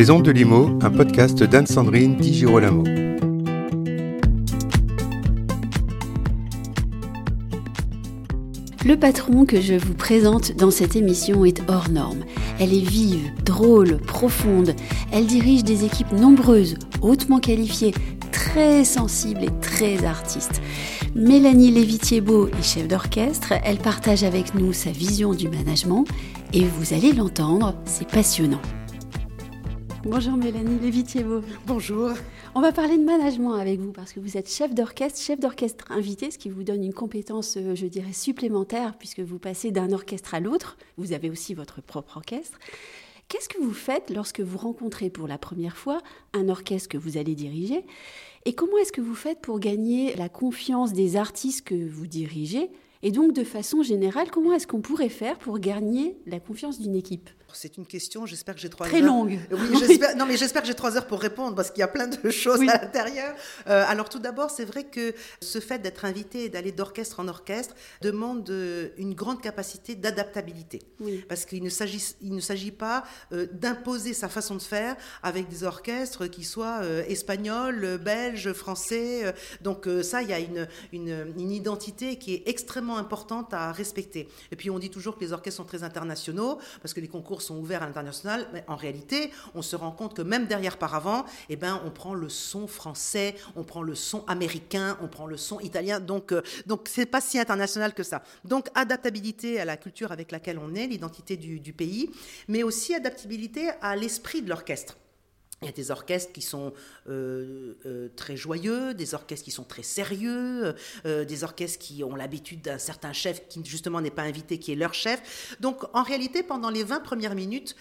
Les Ondes de Limo, un podcast d'Anne-Sandrine Di Girolamo. Le patron que je vous présente dans cette émission est hors norme. Elle est vive, drôle, profonde. Elle dirige des équipes nombreuses, hautement qualifiées, très sensibles et très artistes. Mélanie Lévitier-Beau est chef d'orchestre. Elle partage avec nous sa vision du management et vous allez l'entendre, c'est passionnant. Bonjour Mélanie Lévitier-Beau. Bonjour. On va parler de management avec vous parce que vous êtes chef d'orchestre, chef d'orchestre invité, ce qui vous donne une compétence, euh, je dirais, supplémentaire puisque vous passez d'un orchestre à l'autre. Vous avez aussi votre propre orchestre. Qu'est-ce que vous faites lorsque vous rencontrez pour la première fois un orchestre que vous allez diriger Et comment est-ce que vous faites pour gagner la confiance des artistes que vous dirigez Et donc, de façon générale, comment est-ce qu'on pourrait faire pour gagner la confiance d'une équipe? C'est une question, j'espère que j'ai trois Très heures. longue. Oui, j'espère, non, mais j'espère que j'ai trois heures pour répondre parce qu'il y a plein de choses à l'intérieur. Euh, alors, tout d'abord, c'est vrai que ce fait d'être invité et d'aller d'orchestre en orchestre demande euh, une grande capacité d'adaptabilité. Parce qu'il ne s'agit, il ne s'agit pas euh, d'imposer sa façon de faire avec des orchestres qui soient espagnols, belges, français. donc, ça, il y a une, une, une identité qui est extrêmement importante à respecter. Et puis, on dit toujours que les orchestres sont très internationaux parce que les concours sont ouverts à l'international, mais en réalité, on se rend compte que même derrière paravent, eh ben, on prend le son français, on prend le son américain, on prend le son italien, donc euh, donc c'est pas si international que ça. Donc adaptabilité à la culture avec laquelle on est, l'identité du, du pays, mais aussi adaptabilité à l'esprit de l'orchestre. Il y a des orchestres qui sont euh, euh, très joyeux, des orchestres qui sont très sérieux, euh, des orchestres qui ont l'habitude d'un certain chef qui justement n'est pas invité, qui est leur chef. Donc en réalité, pendant les 20 premières minutes,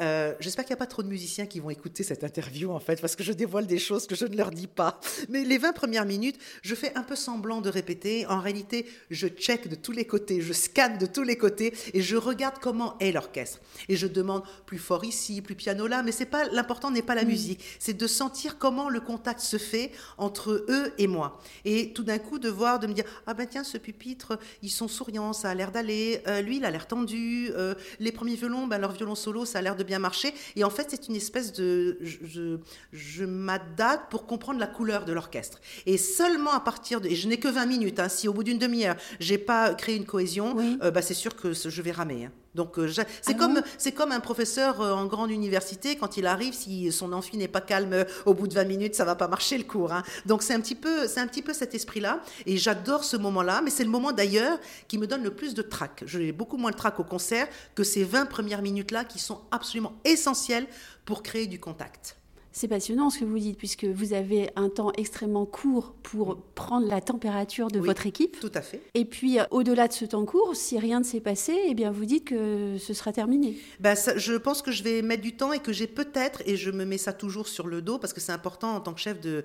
euh, J'espère qu'il n'y a pas trop de musiciens qui vont écouter cette interview, en fait, parce que je dévoile des choses que je ne leur dis pas. Mais les 20 premières minutes, je fais un peu semblant de répéter. En réalité, je check de tous les côtés, je scanne de tous les côtés et je regarde comment est l'orchestre. Et je demande plus fort ici, plus piano là, mais c'est pas l'important n'est pas la musique, c'est de sentir comment le contact se fait entre eux et moi. Et tout d'un coup, de voir, de me dire ah ben tiens, ce pupitre, ils sont souriants, ça a l'air d'aller. Euh, lui, il a l'air tendu. Euh, les premiers violons, ben leur violon solo, ça a l'air de bien marcher. Et en fait, c'est une espèce de. Je, je, m'adapte pour comprendre la couleur de l'orchestre. Et seulement à partir de. Et je n'ai que 20 minutes. Hein, si au bout d'une demi-heure, j'ai pas créé une cohésion, euh, bah, c'est sûr que je vais ramer. Hein. Donc euh, c'est ah comme c'est comme un professeur euh, en grande université quand il arrive si son amphi n'est pas calme au bout de 20 minutes ça va pas marcher le cours. Hein. Donc c'est un petit peu c'est un petit peu cet esprit là et j'adore ce moment là mais c'est le moment d'ailleurs qui me donne le plus de trac. J'ai beaucoup moins de trac au concert que ces 20 premières minutes là qui sont absolument essentielles pour créer du contact. C'est passionnant ce que vous dites, puisque vous avez un temps extrêmement court pour prendre la température de votre équipe. Tout à fait. Et puis, euh, au-delà de ce temps court, si rien ne s'est passé, eh bien, vous dites que ce sera terminé. Ben, je pense que je vais mettre du temps et que j'ai peut-être, et je me mets ça toujours sur le dos, parce que c'est important en tant que chef de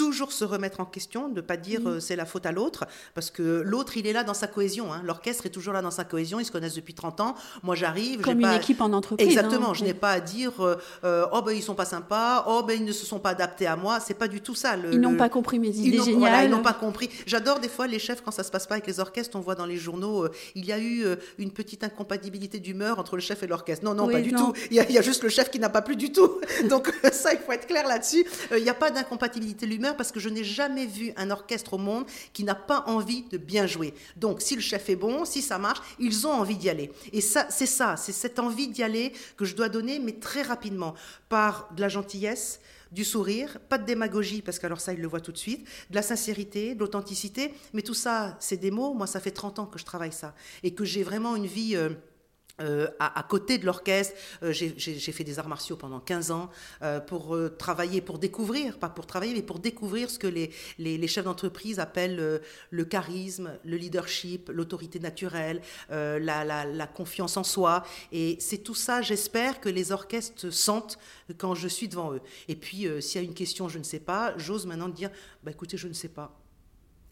toujours se remettre en question, ne pas dire euh, c'est la faute à l'autre, parce que l'autre, il est là dans sa cohésion. Hein. L'orchestre est toujours là dans sa cohésion, ils se connaissent depuis 30 ans. Moi, j'arrive. Comme une équipe en entreprise. Exactement, hein. je n'ai pas à dire euh, euh, oh ben ils sont pas sympas, oh ben ils ne se sont pas adaptés à moi. C'est pas du tout ça. ils n'ont pas compris mes idées ils géniales. Voilà, ils n'ont pas compris. J'adore des fois les chefs quand ça se passe pas avec les orchestres. On voit dans les journaux, il y a eu une petite incompatibilité d'humeur entre le chef et l'orchestre. Non, non, pas du tout. Il y, a, il y, a, juste le chef qui n'a pas plu du tout. Donc ça, il faut être clair là-dessus. Il n'y a pas d'incompatibilité de parce que je n'ai jamais vu un orchestre au monde qui n'a pas envie de bien jouer. Donc, si le chef est bon, si ça marche, ils ont envie d'y aller. Et ça, c'est ça, c'est cette envie d'y aller que je dois donner, mais très rapidement, par de la gentillesse, du sourire, pas de démagogie, parce qu'alors ça, il le voit tout de suite, de la sincérité, de l'authenticité, mais tout ça, c'est des mots. Moi, ça fait 30 ans que je travaille ça, et que j'ai vraiment une vie... Euh, euh, à, côté de l'orchestre, euh, j'ai fait des arts martiaux pendant 15 ans euh, pour travailler, pour découvrir, pas pour travailler, mais pour découvrir ce que les, chefs d'entreprise appellent le charisme, le leadership, l'autorité naturelle, la, confiance en soi. Et c'est tout ça, j'espère, que les orchestres sentent quand je suis devant eux. Et puis, s'il y a une question, je ne sais pas, j'ose maintenant dire, bah, écoutez, je ne sais pas.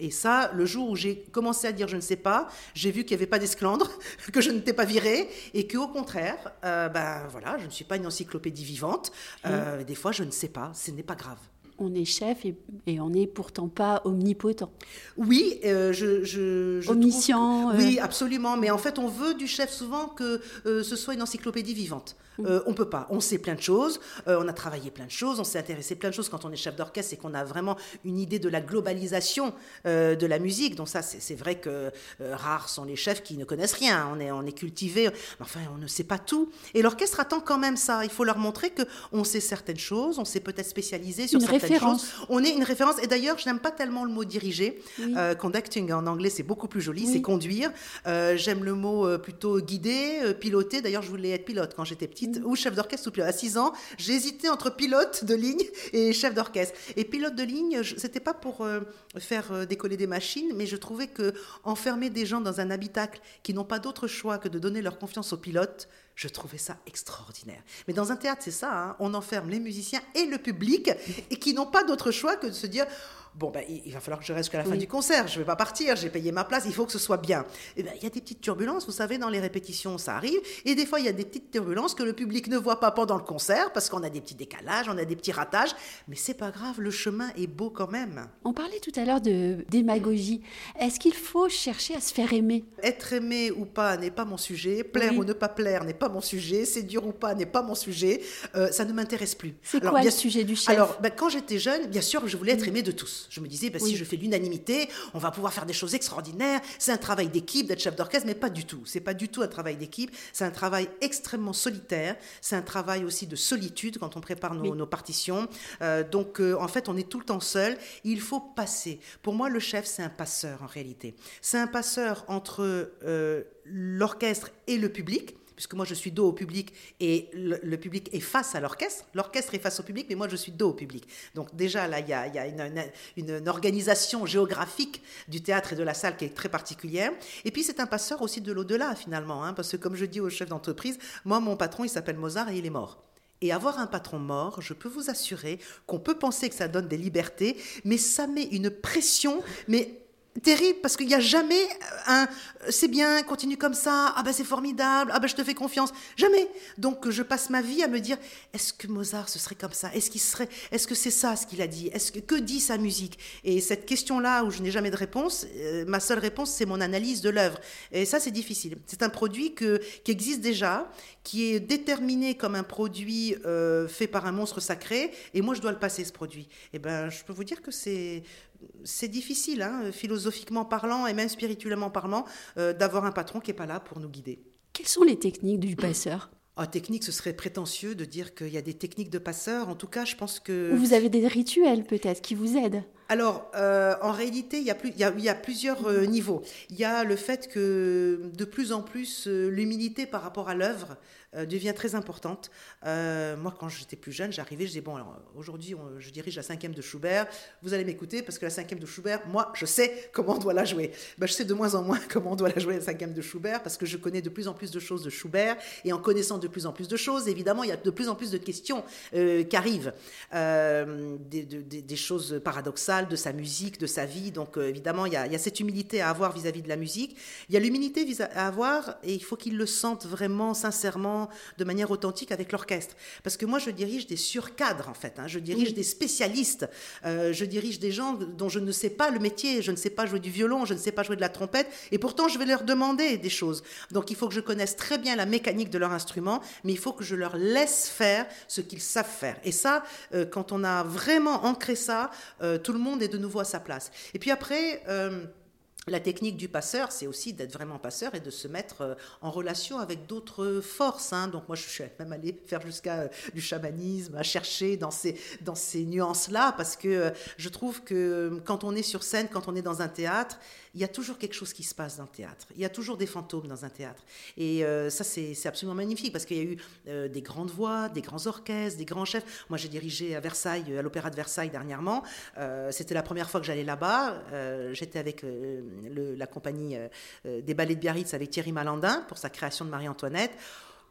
Et ça, le jour où j'ai commencé à dire je ne sais pas, j'ai vu qu'il n'y avait pas d'esclandre, que je n'étais pas virée, et qu'au contraire, euh, ben voilà, je ne suis pas une encyclopédie vivante. Euh, des fois, je ne sais pas, ce n'est pas grave. On est chef et, on n'est pourtant pas omnipotent. Oui, euh, je, je, je Omniscient. Oui, absolument. Mais en fait, on veut du chef souvent que ce soit une encyclopédie vivante. On mm. on peut pas. On sait plein de choses. on a travaillé plein de choses. On s'est intéressé plein de choses quand on est chef d'orchestre et qu'on a vraiment une idée de la globalisation de la musique. Donc ça, c'est vrai que rares sont les chefs qui ne connaissent rien. On est, on est cultivé. Enfin, on ne sait pas tout. Et l'orchestre attend quand même ça. Il faut leur montrer que on sait certaines choses, on s'est peut-être spécialisé sur certaines référence. On est une référence. Et d'ailleurs, je n'aime pas tellement le mot diriger. Euh, conducting en anglais, c'est beaucoup plus joli, c'est conduire. Euh, j'aime le mot euh, plutôt guider, piloter. D'ailleurs, je voulais être pilote quand j'étais petite, ou chef d'orchestre ou pilote. À 6 ans, j'hésitais entre pilote de ligne et chef d'orchestre. Et pilote de ligne, c'était pas pour faire décoller des machines, mais je trouvais que enfermer des gens dans un habitacle qui n'ont pas d'autre choix que de donner leur confiance au pilote, je trouvais ça extraordinaire. Mais dans un théâtre, c'est ça, hein. on enferme les musiciens et le public, et qui n'ont pas d'autre choix que de se dire, bon, ben, il va falloir que je reste jusqu'à la fin du concert, je ne vais pas partir, j'ai payé ma place, il faut que ce soit bien. Et eh ben, il y a des petites turbulences, vous savez, dans les répétitions, ça arrive, et des fois, il y a des petites turbulences que le public ne voit pas pendant le concert, parce qu'on a des petits décalages, on a des petits ratages, mais c'est pas grave, le chemin est beau quand même. On parlait tout à l'heure de démagogie. Est-ce qu'il faut chercher à se faire aimer? Être aimé ou pas n'est pas mon sujet, plaire ou ne pas plaire n'est pas mon sujet, séduire ou pas n'est pas mon sujet, euh, ça ne m'intéresse plus. C'est quoi le sujet du chef? Alors, ben, quand j'étais jeune, bien sûr, je voulais être aimé de tous. Je me disais, bah, si je fais l'unanimité, on va pouvoir faire des choses extraordinaires. C'est un travail d'équipe d'être chef d'orchestre, mais pas du tout. C'est pas du tout un travail d'équipe. C'est un travail extrêmement solitaire. C'est un travail aussi de solitude quand on prépare nos, partitions. Euh, donc, euh, en fait, on est tout le temps seul. Il faut passer. Pour moi, le chef, c'est un passeur en réalité. C'est un passeur entre euh, l'orchestre et le public puisque moi je suis dos au public et le, public est face à l'orchestre. L'orchestre est face au public, mais moi je suis dos au public. Donc déjà là, il y a, une, organisation géographique du théâtre et de la salle qui est très particulière. Et puis c'est un passeur aussi de l'au-delà finalement, hein, parce que comme je dis au chef d'entreprise, moi mon patron il s'appelle Mozart et il est mort. Et avoir un patron mort, je peux vous assurer qu'on peut penser que ça donne des libertés, mais ça met une pression, mais terrible parce qu'il n'y a jamais un c'est bien, continue comme ça, ah ben c'est formidable, ah ben je te fais confiance. Jamais. Donc je passe ma vie à me dire est-ce que Mozart ce serait comme ça? Est-ce qu'il serait est-ce que c'est ça ce qu'il a dit? Est-ce que que dit sa musique? Et cette question-là où je n'ai jamais de réponse, euh, ma seule réponse c'est mon analyse de l'œuvre. Et ça c'est difficile. C'est un produit que, qui existe déjà, qui est déterminé comme un produit euh, fait par un monstre sacré et moi je dois le passer ce produit. Et eh ben je peux vous dire que c'est c'est difficile, hein, philosophiquement parlant et même spirituellement parlant, euh, d'avoir un patron qui n'est pas là pour nous guider. Quelles sont les techniques du passeur ah, technique, ce serait prétentieux de dire qu'il y a des techniques de passeur. En tout cas, je pense que... vous avez des rituels peut-être qui vous aident alors, euh, en réalité, il y a, plus, il y a, plusieurs euh, niveaux. Il y a le fait que de plus en plus, l'humilité par rapport à l'œuvre euh, devient très importante. Euh, moi, quand j'étais plus jeune, j'arrivais, je disais, bon, alors aujourd'hui, je dirige la cinquième de Schubert, vous allez m'écouter parce que la cinquième de Schubert, moi, je sais comment on doit la jouer. Ben, je sais de moins en moins comment on doit la jouer, la cinquième de Schubert, parce que je connais de plus en plus de choses de Schubert, et en connaissant de plus en plus de choses, évidemment, il y a de plus en plus de questions euh, qui arrivent, des, choses paradoxales de sa musique, de sa vie, donc évidemment, il y, a, il y, a, cette humilité à avoir vis-à-vis -vis de la musique, il y a l'humilité à avoir, et il faut qu'il le sente vraiment, sincèrement, de manière authentique avec l'orchestre. Parce que moi, je dirige des surcadres, en fait. Hein. Je dirige des spécialistes. Euh, je dirige des gens dont je ne sais pas le métier. Je ne sais pas jouer du violon, je ne sais pas jouer de la trompette. Et pourtant, je vais leur demander des choses. Donc, il faut que je connaisse très bien la mécanique de leur instrument, mais il faut que je leur laisse faire ce qu'ils savent faire. Et ça, euh, quand on a vraiment ancré ça, euh, tout le monde est de nouveau à sa place. Et puis après... La technique du passeur, c'est aussi d'être vraiment passeur et de se mettre euh, en relation avec d'autres forces. Hein. Donc moi, je suis même allée faire jusqu'à euh, du chamanisme, à chercher dans ces, dans ces nuances-là, parce que euh, je trouve que quand on est sur scène, quand on est dans un théâtre, il y a toujours quelque chose qui se passe dans le théâtre. Il y a toujours des fantômes dans un théâtre. Et ça, c'est absolument magnifique, parce qu'il y a eu des grandes voix, des grands orchestres, des grands chefs. Moi, j'ai dirigé à Versailles, à l'Opéra de Versailles dernièrement. C'était la première fois que j'allais là-bas. J'étais avec la compagnie euh, euh, des ballets de Biarritz avec Thierry Malandin pour sa création de Marie-Antoinette.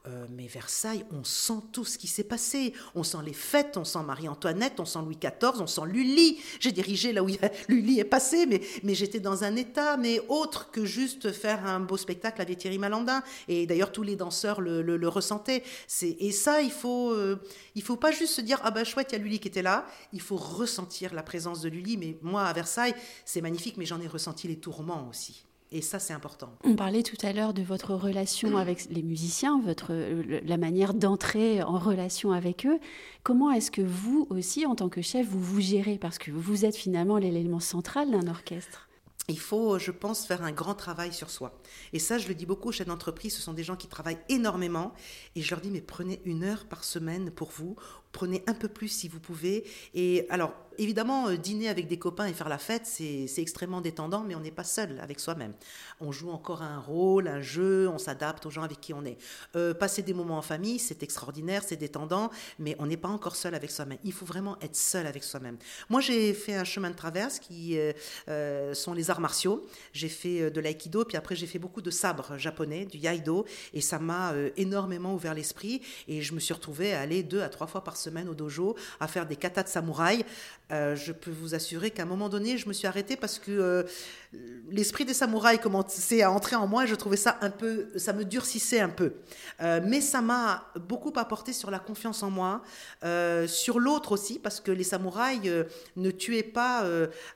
Euh, mais Versailles, on sent tout ce qui s'est passé. On sent les fêtes, on sent Marie-Antoinette, on sent Louis XIV, on sent Lully. J'ai dirigé là où Lully est passé, mais, mais j'étais dans un état, mais autre que juste faire un beau spectacle avec Thierry Malandin. Et d'ailleurs, tous les danseurs le, ressentaient. Et ça, il faut, euh, il faut pas juste se dire, ah ben chouette, il y a Lully qui était là. Il faut ressentir la présence de Lully. Mais moi, à Versailles, c'est magnifique, mais j'en ai ressenti les tourments aussi. Et ça, c'est important. On parlait tout à l'heure de votre relation avec les musiciens, votre, la manière d'entrer en relation avec eux. Comment est-ce que vous aussi, en tant que chef, vous vous gérez? Parce que vous êtes finalement l'élément central d'un orchestre il faut, je pense, faire un grand travail sur soi. Et ça, je le dis beaucoup aux chefs d'entreprise, ce sont des gens qui travaillent énormément. Et je leur dis, mais prenez une heure par semaine pour vous, prenez un peu plus si vous pouvez. Et alors, évidemment, euh, dîner avec des copains et faire la fête, c'est extrêmement détendant, mais on n'est pas seul avec soi-même. On joue encore un rôle, un jeu, on s'adapte aux gens avec qui on est. Euh, passer des moments en famille, c'est extraordinaire, c'est détendant, mais on n'est pas encore seul avec soi-même. Il faut vraiment être seul avec soi-même. Moi, j'ai fait un chemin de traverse qui euh, sont les arts martiaux. J'ai fait de l'aïkido, puis après, j'ai fait beaucoup de sabre japonais, du yaido, et ça m'a énormément ouvert l'esprit. Et je me suis retrouvée à aller deux à trois fois par semaine au dojo à faire des katas de samouraï. Euh, je peux vous assurer qu'à un moment donné, je me suis arrêtée parce que euh, l'esprit des samouraïs commençait à entrer en moi et je trouvais ça un peu, ça me durcissait un peu. Euh, mais ça m'a beaucoup apporté sur la confiance en moi, sur l'autre aussi, parce que les samouraïs ne tuaient pas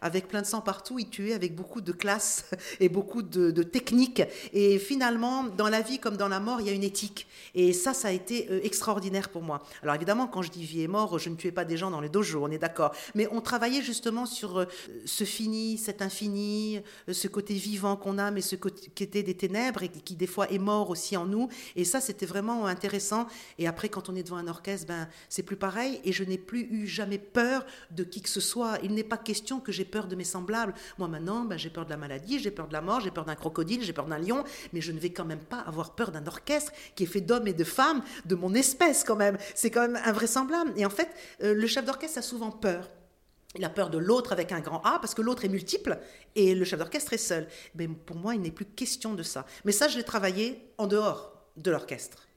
avec plein de sang partout, ils tuaient avec beaucoup de classe et beaucoup de, de technique. Et finalement, dans la vie comme dans la mort, il y a une éthique. Et ça, ça a été extraordinaire pour moi. Alors évidemment, quand je dis vie et mort, je ne tuais pas des gens dans les dojos, on est d'accord. Mais on travaillait justement sur euh, ce fini, cet infini, euh, ce côté vivant qu'on a, mais ce qui était des ténèbres et qui des fois est mort aussi en nous. Et ça, c'était vraiment intéressant. Et après, quand on est devant un orchestre, ben, c'est plus pareil. Et je n'ai plus eu jamais peur de qui que ce soit. Il n'est pas question que j'ai peur de mes semblables. Moi, maintenant, ben, j'ai peur de la maladie, j'ai peur de la mort, j'ai peur d'un crocodile, j'ai peur d'un lion, mais je ne vais quand même pas avoir peur d'un orchestre qui est fait d'hommes et de femmes de mon espèce quand même. C'est quand même invraisemblable. Et en fait, euh, le chef d'orchestre a souvent peur. Il a peur de l'autre avec un grand A parce que l'autre est multiple et le chef d'orchestre est seul. Mais pour moi, il n'est plus question de ça. Mais ça, je l'ai travaillé en dehors de l'orchestre.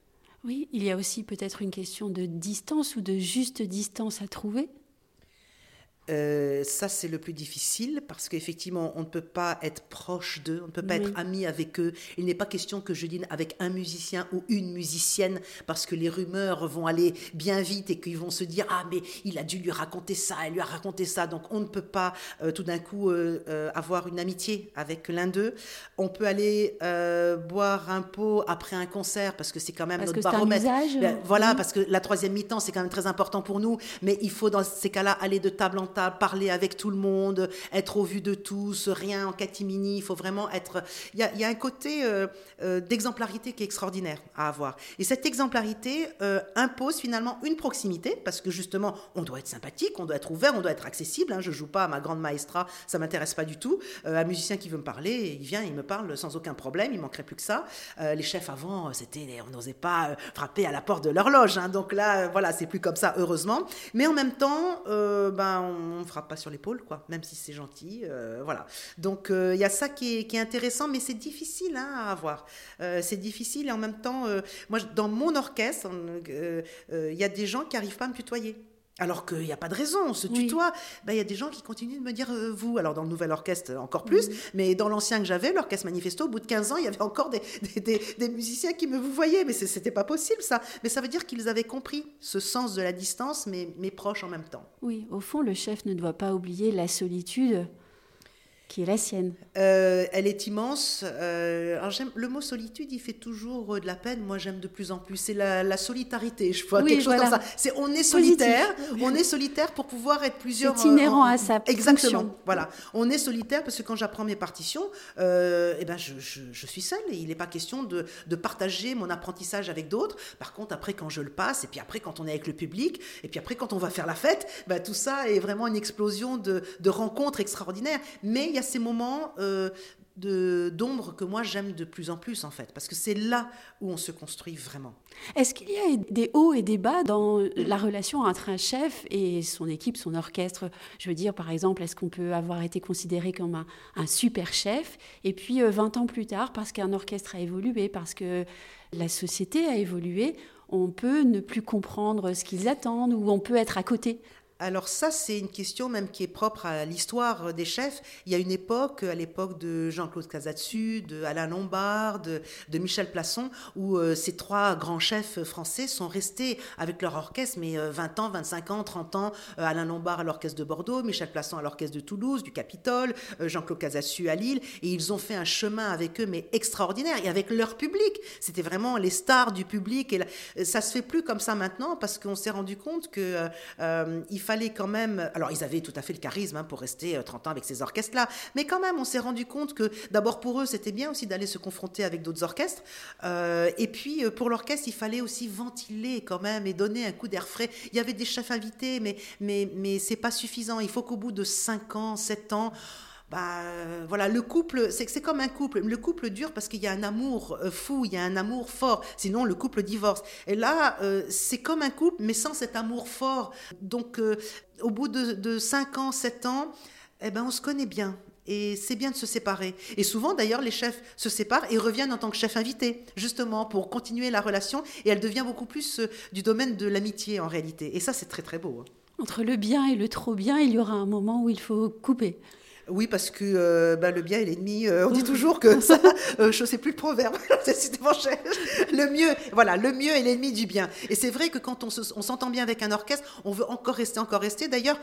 Oui, il y a aussi peut-être une question de distance ou de juste distance à trouver. Euh, ça, c'est le plus difficile parce qu'effectivement, on ne peut pas être proche d'eux, on ne peut pas être ami avec eux. Il n'est pas question que je dîne avec un musicien ou une musicienne parce que les rumeurs vont aller bien vite et qu'ils vont se dire Ah, mais il a dû lui raconter ça, elle lui a raconté ça. Donc, on ne peut pas euh, tout d'un coup euh, avoir une amitié avec l'un d'eux. On peut aller boire un pot après un concert parce que c'est quand même parce notre baromètre. Ben, voilà, parce que la troisième mi-temps, c'est quand même très important pour nous. Mais il faut, dans ces cas-là, aller de table en parler avec tout le monde, être au vu de tous, rien en catimini. Il faut vraiment être. Il y a, un côté euh, euh, d'exemplarité qui est extraordinaire à avoir. Et cette exemplarité euh, impose finalement une proximité, parce que justement, on doit être sympathique, on doit être ouvert, on doit être accessible. Hein. Je joue pas à ma grande maestra, ça m'intéresse pas du tout. un musicien qui veut me parler, il vient, il me parle sans aucun problème, il manquerait plus que ça. les chefs avant, c'était, on n'osait pas frapper à la porte de l'horloge. Hein. Donc là, voilà, c'est plus comme ça, heureusement. Mais en même temps, ben, on on ne frappe pas sur l'épaule, quoi, même si c'est gentil. Euh, voilà. Donc euh, il y a ça qui est, intéressant, mais c'est difficile hein, à avoir. Euh, c'est difficile et en même temps, moi, dans mon orchestre, il y a des gens qui n'arrivent pas à me tutoyer. Alors qu'il n'y a pas de raison, on se tutoie. Ben, il y a des gens qui continuent de me dire vous. Alors dans le nouvel orchestre, encore plus. Mais dans l'ancien que j'avais, l'orchestre Manifesto, au bout de 15 ans, il y avait encore des, des, musiciens qui me vous voyaient. Mais ce n'était pas possible ça. Mais ça veut dire qu'ils avaient compris ce sens de la distance, mais, mais proches en même temps. Oui, au fond, le chef ne doit pas oublier la solitude qui est la sienne. Euh, elle est immense. Euh, alors le mot solitude, il fait toujours euh, de la peine. Moi, j'aime de plus en plus. C'est la, solitarité. Je vois quelque chose comme ça. C'est on est solitaire. On est solitaire pour pouvoir être plusieurs. C'est inhérent à sa Exactement. Voilà. On est solitaire parce que quand j'apprends mes partitions, eh ben je, je, suis seule et il n'est pas question de, de, partager mon apprentissage avec d'autres. Par contre, après quand je le passe et puis après quand on est avec le public et puis après quand on va faire la fête, ben, tout ça est vraiment une explosion de, de rencontres extraordinaires. Mais il y a ces moments euh, d'ombre que moi j'aime de plus en plus en fait, parce que c'est là où on se construit vraiment. Est-ce qu'il y a des hauts et des bas dans la relation entre un chef et son équipe, son orchestre? Je veux dire, par exemple, est-ce qu'on peut avoir été considéré comme un, un super chef? Et puis 20 ans plus tard, parce qu'un orchestre a évolué, parce que la société a évolué, on peut ne plus comprendre ce qu'ils attendent ou on peut être à côté? Alors ça, c'est une question même qui est propre à l'histoire des chefs. Il y a une époque, à l'époque de Jean-Claude Casatsu, de Alain Lombard, de, Michel Plasson, où euh, ces trois grands chefs français sont restés avec leur orchestre, mais 20 euh, ans, 25 ans, 30 ans. Euh, Alain Lombard à l'orchestre de Bordeaux, Michel Plasson à l'orchestre de Toulouse, du Capitole, Jean-Claude Casatsu à Lille, et ils ont fait un chemin avec eux, mais extraordinaire, et avec leur public. C'était vraiment les stars du public, et ça se fait plus comme ça maintenant, parce qu'on s'est rendu compte que il fallait quand même. Alors, ils avaient tout à fait le charisme hein, pour rester 30 euh, ans avec ces orchestres-là, mais quand même, on s'est rendu compte que d'abord pour eux, c'était bien aussi d'aller se confronter avec d'autres orchestres. Euh, et puis, euh, pour l'orchestre, il fallait aussi ventiler quand même et donner un coup d'air frais. Il y avait des chefs invités, mais, mais, mais c'est pas suffisant. Il faut qu'au bout de 5 ans, 7 ans, bah, voilà, le couple, c'est comme un couple. Le couple dure parce qu'il y a un amour euh, fou, il y a un amour fort. Sinon, le couple divorce. Et là, euh, c'est comme un couple, mais sans cet amour fort. Donc, euh, au bout de, de 5 ans, 7 ans, eh ben, on se connaît bien. Et c'est bien de se séparer. Et souvent, d'ailleurs, les chefs se séparent et reviennent en tant que chef invité, justement, pour continuer la relation. Et elle devient beaucoup plus du domaine de l'amitié, en réalité. Et ça, c'est très, très beau. Hein. Entre le bien et le trop bien, il y aura un moment où il faut couper. Oui, parce que euh, bah, le bien est l'ennemi. Euh, on dit toujours que ça, euh, je ne sais plus le proverbe, le mieux, voilà, le mieux est l'ennemi du bien. Et c'est vrai que quand on, s'entend bien avec un orchestre, on veut encore rester, encore rester. D'ailleurs,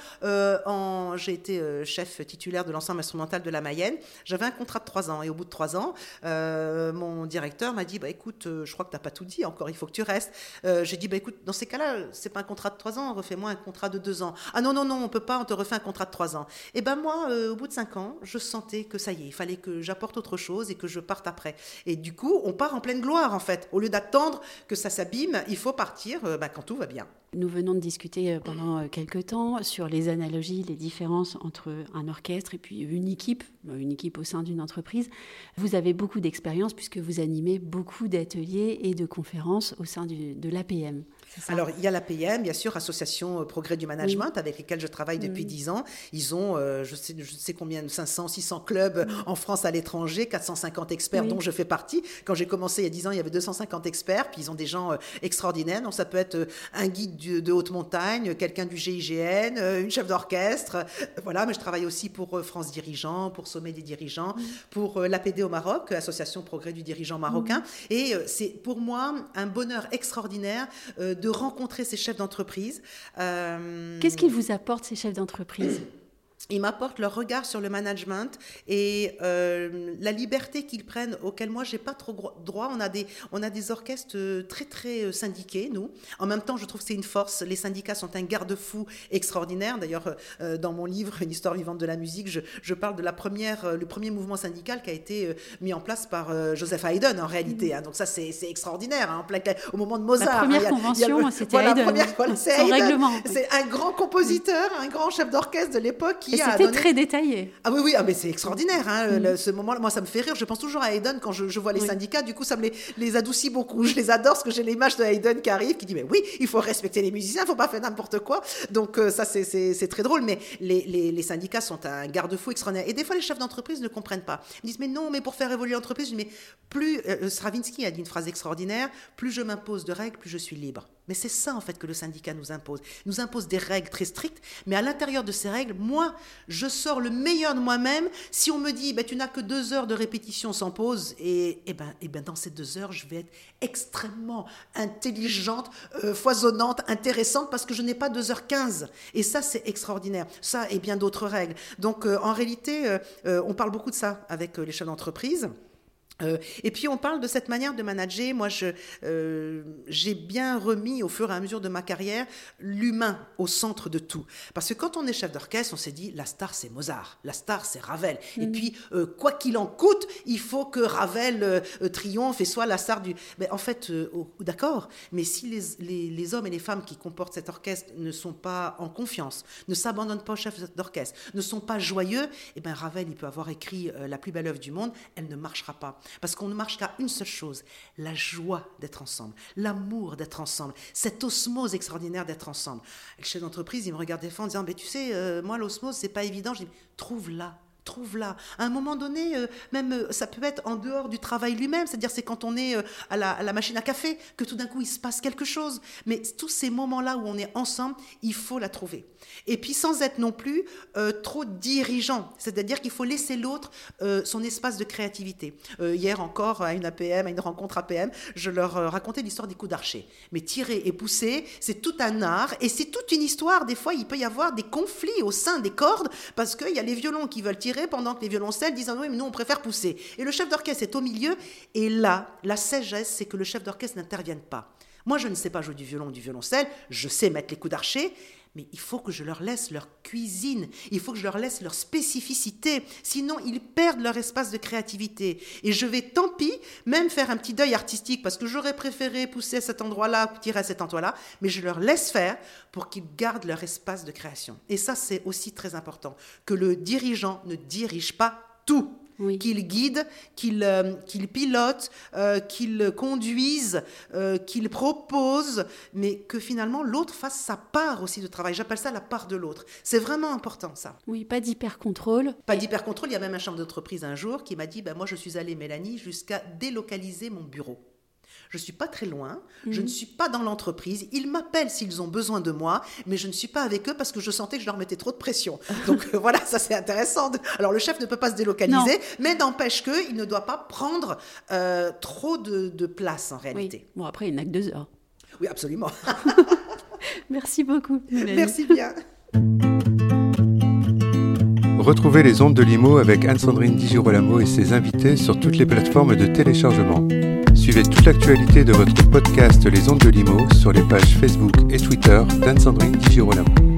j'ai été chef titulaire de l'ensemble instrumental de la Mayenne. J'avais un contrat de trois ans. Et au bout de trois ans, mon directeur m'a dit, bah, écoute, je crois que tu n'as pas tout dit encore, il faut que tu restes. j'ai dit, bah, écoute, dans ces cas-là, c'est pas un contrat de trois ans, refais-moi un contrat de deux ans. Ah non, non, non, on peut pas, on te refait un contrat de trois ans. Et ben moi, au bout de cinq ans, je sentais que ça y est, il fallait que j'apporte autre chose et que je parte après. Et du coup, on part en pleine gloire en fait. Au lieu d'attendre que ça s'abîme, il faut partir euh, bah, quand tout va bien. Nous venons de discuter euh, pendant euh, quelques temps sur les analogies, les différences entre un orchestre et puis une équipe, une équipe au sein d'une entreprise. Vous avez beaucoup d'expérience puisque vous animez beaucoup d'ateliers et de conférences au sein de l'APM. Alors, il y a l'APM, bien sûr, Association euh, Progrès du Management, avec lesquels je travaille depuis dix ans. Ils ont, euh, je, sais, je sais combien, 500, 600 clubs en France, à l'étranger, 450 experts dont je fais partie. Quand j'ai commencé il y a 10 ans, il y avait 250 experts, puis ils ont des gens euh, extraordinaires. Donc, ça peut être un guide de, haute montagne, quelqu'un du GIGN, une chef d'orchestre. voilà, mais je travaille aussi pour France Dirigeants, pour Sommet des dirigeants, pour l'APD au Maroc, Association Progrès du dirigeant marocain. Et c'est pour moi un bonheur extraordinaire de rencontrer ces chefs d'entreprise. Euh, Qu'est-ce qu'ils vous apportent, ces chefs d'entreprise? Ils m'apportent leur regard sur le management et euh, la liberté qu'ils prennent, auquel moi j'ai pas trop droit. On a des, on a des orchestres euh, très très euh, syndiqués, nous. En même temps, je trouve que c'est une force. Les syndicats sont un garde-fou extraordinaire. D'ailleurs, dans mon livre Une histoire vivante de la musique, je, je, parle de la première, le premier mouvement syndical qui a été mis en place par Joseph Haydn en réalité. Hein. Donc ça, c'est extraordinaire. Hein, au moment de Mozart. La première convention, c'était Haydn. c'est un grand compositeur, un grand chef d'orchestre de l'époque qui c'était très détaillé. Ah oui, oui, ah, mais c'est extraordinaire. Hein, mm. ce moment-là, moi, ça me fait rire. Je pense toujours à Hayden quand je, vois les syndicats. Du coup, ça me les, adoucit beaucoup. Je les adore parce que j'ai l'image de Hayden qui arrive, qui dit Mais oui, il faut respecter les musiciens, il ne faut pas faire n'importe quoi. Donc, euh, ça, c'est très drôle. Mais les, syndicats sont un garde-fou extraordinaire. Et des fois, les chefs d'entreprise ne comprennent pas. Ils disent Mais non, mais pour faire évoluer l'entreprise, je dis Mais plus. Euh, Stravinsky a dit une phrase extraordinaire Plus je m'impose de règles, plus je suis libre. Mais c'est ça, en fait, que le syndicat nous impose. Il nous impose des règles très strictes, mais à l'intérieur de ces règles, moi, je sors le meilleur de moi-même. Si on me dit, ben, tu n'as que deux heures de répétition sans pause, et, et, ben, et ben, dans ces deux heures, je vais être extrêmement intelligente, euh, foisonnante, intéressante, parce que je n'ai pas deux heures quinze. Et ça, c'est extraordinaire. Ça et bien d'autres règles. Donc, euh, en réalité, euh, on parle beaucoup de ça avec les chefs d'entreprise. Euh, et puis on parle de cette manière de manager. Moi, euh, j'ai bien remis au fur et à mesure de ma carrière l'humain au centre de tout. Parce que quand on est chef d'orchestre, on s'est dit la star c'est Mozart, la star c'est Ravel. Et mm. puis euh, quoi qu'il en coûte, il faut que Ravel triomphe et soit la star du. Mais en fait, d'accord. Mais si les, les, les, hommes et les femmes qui comportent cet orchestre ne sont pas en confiance, ne s'abandonnent pas au chef d'orchestre, ne sont pas joyeux, eh ben Ravel il peut avoir écrit la plus belle œuvre du monde, elle ne marchera pas. Parce qu'on ne marche qu'à une seule chose, la joie d'être ensemble, l'amour d'être ensemble, cette osmose extraordinaire d'être ensemble. Le chef d'entreprise, il me regarde des fois en disant, mais tu sais, euh, moi l'osmose, c'est pas évident. Je dis, trouve-la trouve-la. À un moment donné, euh, même euh, ça peut être en dehors du travail lui-même, c'est-à-dire c'est quand on est euh, à, la, machine à café que tout d'un coup il se passe quelque chose. Mais tous ces moments-là où on est ensemble, il faut la trouver. Et puis sans être non plus trop dirigeant, c'est-à-dire qu'il faut laisser l'autre son espace de créativité. hier encore, à une APM, à une rencontre APM, je leur racontais l'histoire des coups d'archer. Mais tirer et pousser, c'est tout un art et c'est toute une histoire. Des fois, il peut y avoir des conflits au sein des cordes parce qu'il y a les violons qui veulent tirer pendant que les violoncelles disent ah oui, mais nous on préfère pousser. Et le chef d'orchestre est au milieu. Et là, la sagesse, c'est que le chef d'orchestre n'intervienne pas. Moi, je ne sais pas jouer du violon ou du violoncelle, je sais mettre les coups d'archer, mais il faut que je leur laisse leur cuisine, il faut que je leur laisse leur spécificité, sinon ils perdent leur espace de créativité. Et je vais, tant pis, même faire un petit deuil artistique, parce que j'aurais préféré pousser à cet endroit-là, tirer à cet endroit-là, mais je leur laisse faire pour qu'ils gardent leur espace de création. Et ça, c'est aussi très important, que le dirigeant ne dirige pas tout qu'il guide, qu'il euh, pilote, euh, qu'il conduise, euh, qu'il propose, mais que finalement l'autre fasse sa part aussi de travail. J'appelle ça la part de l'autre. C'est vraiment important ça. Oui, pas d'hyper-contrôle. Pas d'hyper-contrôle. Il y a même un chef d'entreprise un jour qui m'a dit, ben, moi je suis allée, Mélanie, jusqu'à délocaliser mon bureau. Je ne suis pas très loin, je ne mhm. suis pas dans l'entreprise. Ils m'appellent s'ils ont besoin de moi, mais je ne suis pas avec eux parce que je sentais que je leur mettais trop de pression. Donc euh, voilà, ça c'est intéressant. Alors le chef ne peut pas se délocaliser, mais n'empêche qu'il ne doit pas prendre euh, trop de, place en réalité. Bon, après, il n'a que deux heures. Oui, absolument. Merci beaucoup. Merci bien. Retrouvez les ondes de Limo avec Anne-Sandrine Di Girolamo et ses invités sur toutes les plateformes de téléchargement. Suivez toute l'actualité de votre podcast Les Ondes de Limo sur les pages Facebook et Twitter d'Anne-Sandrine Di Girolamo.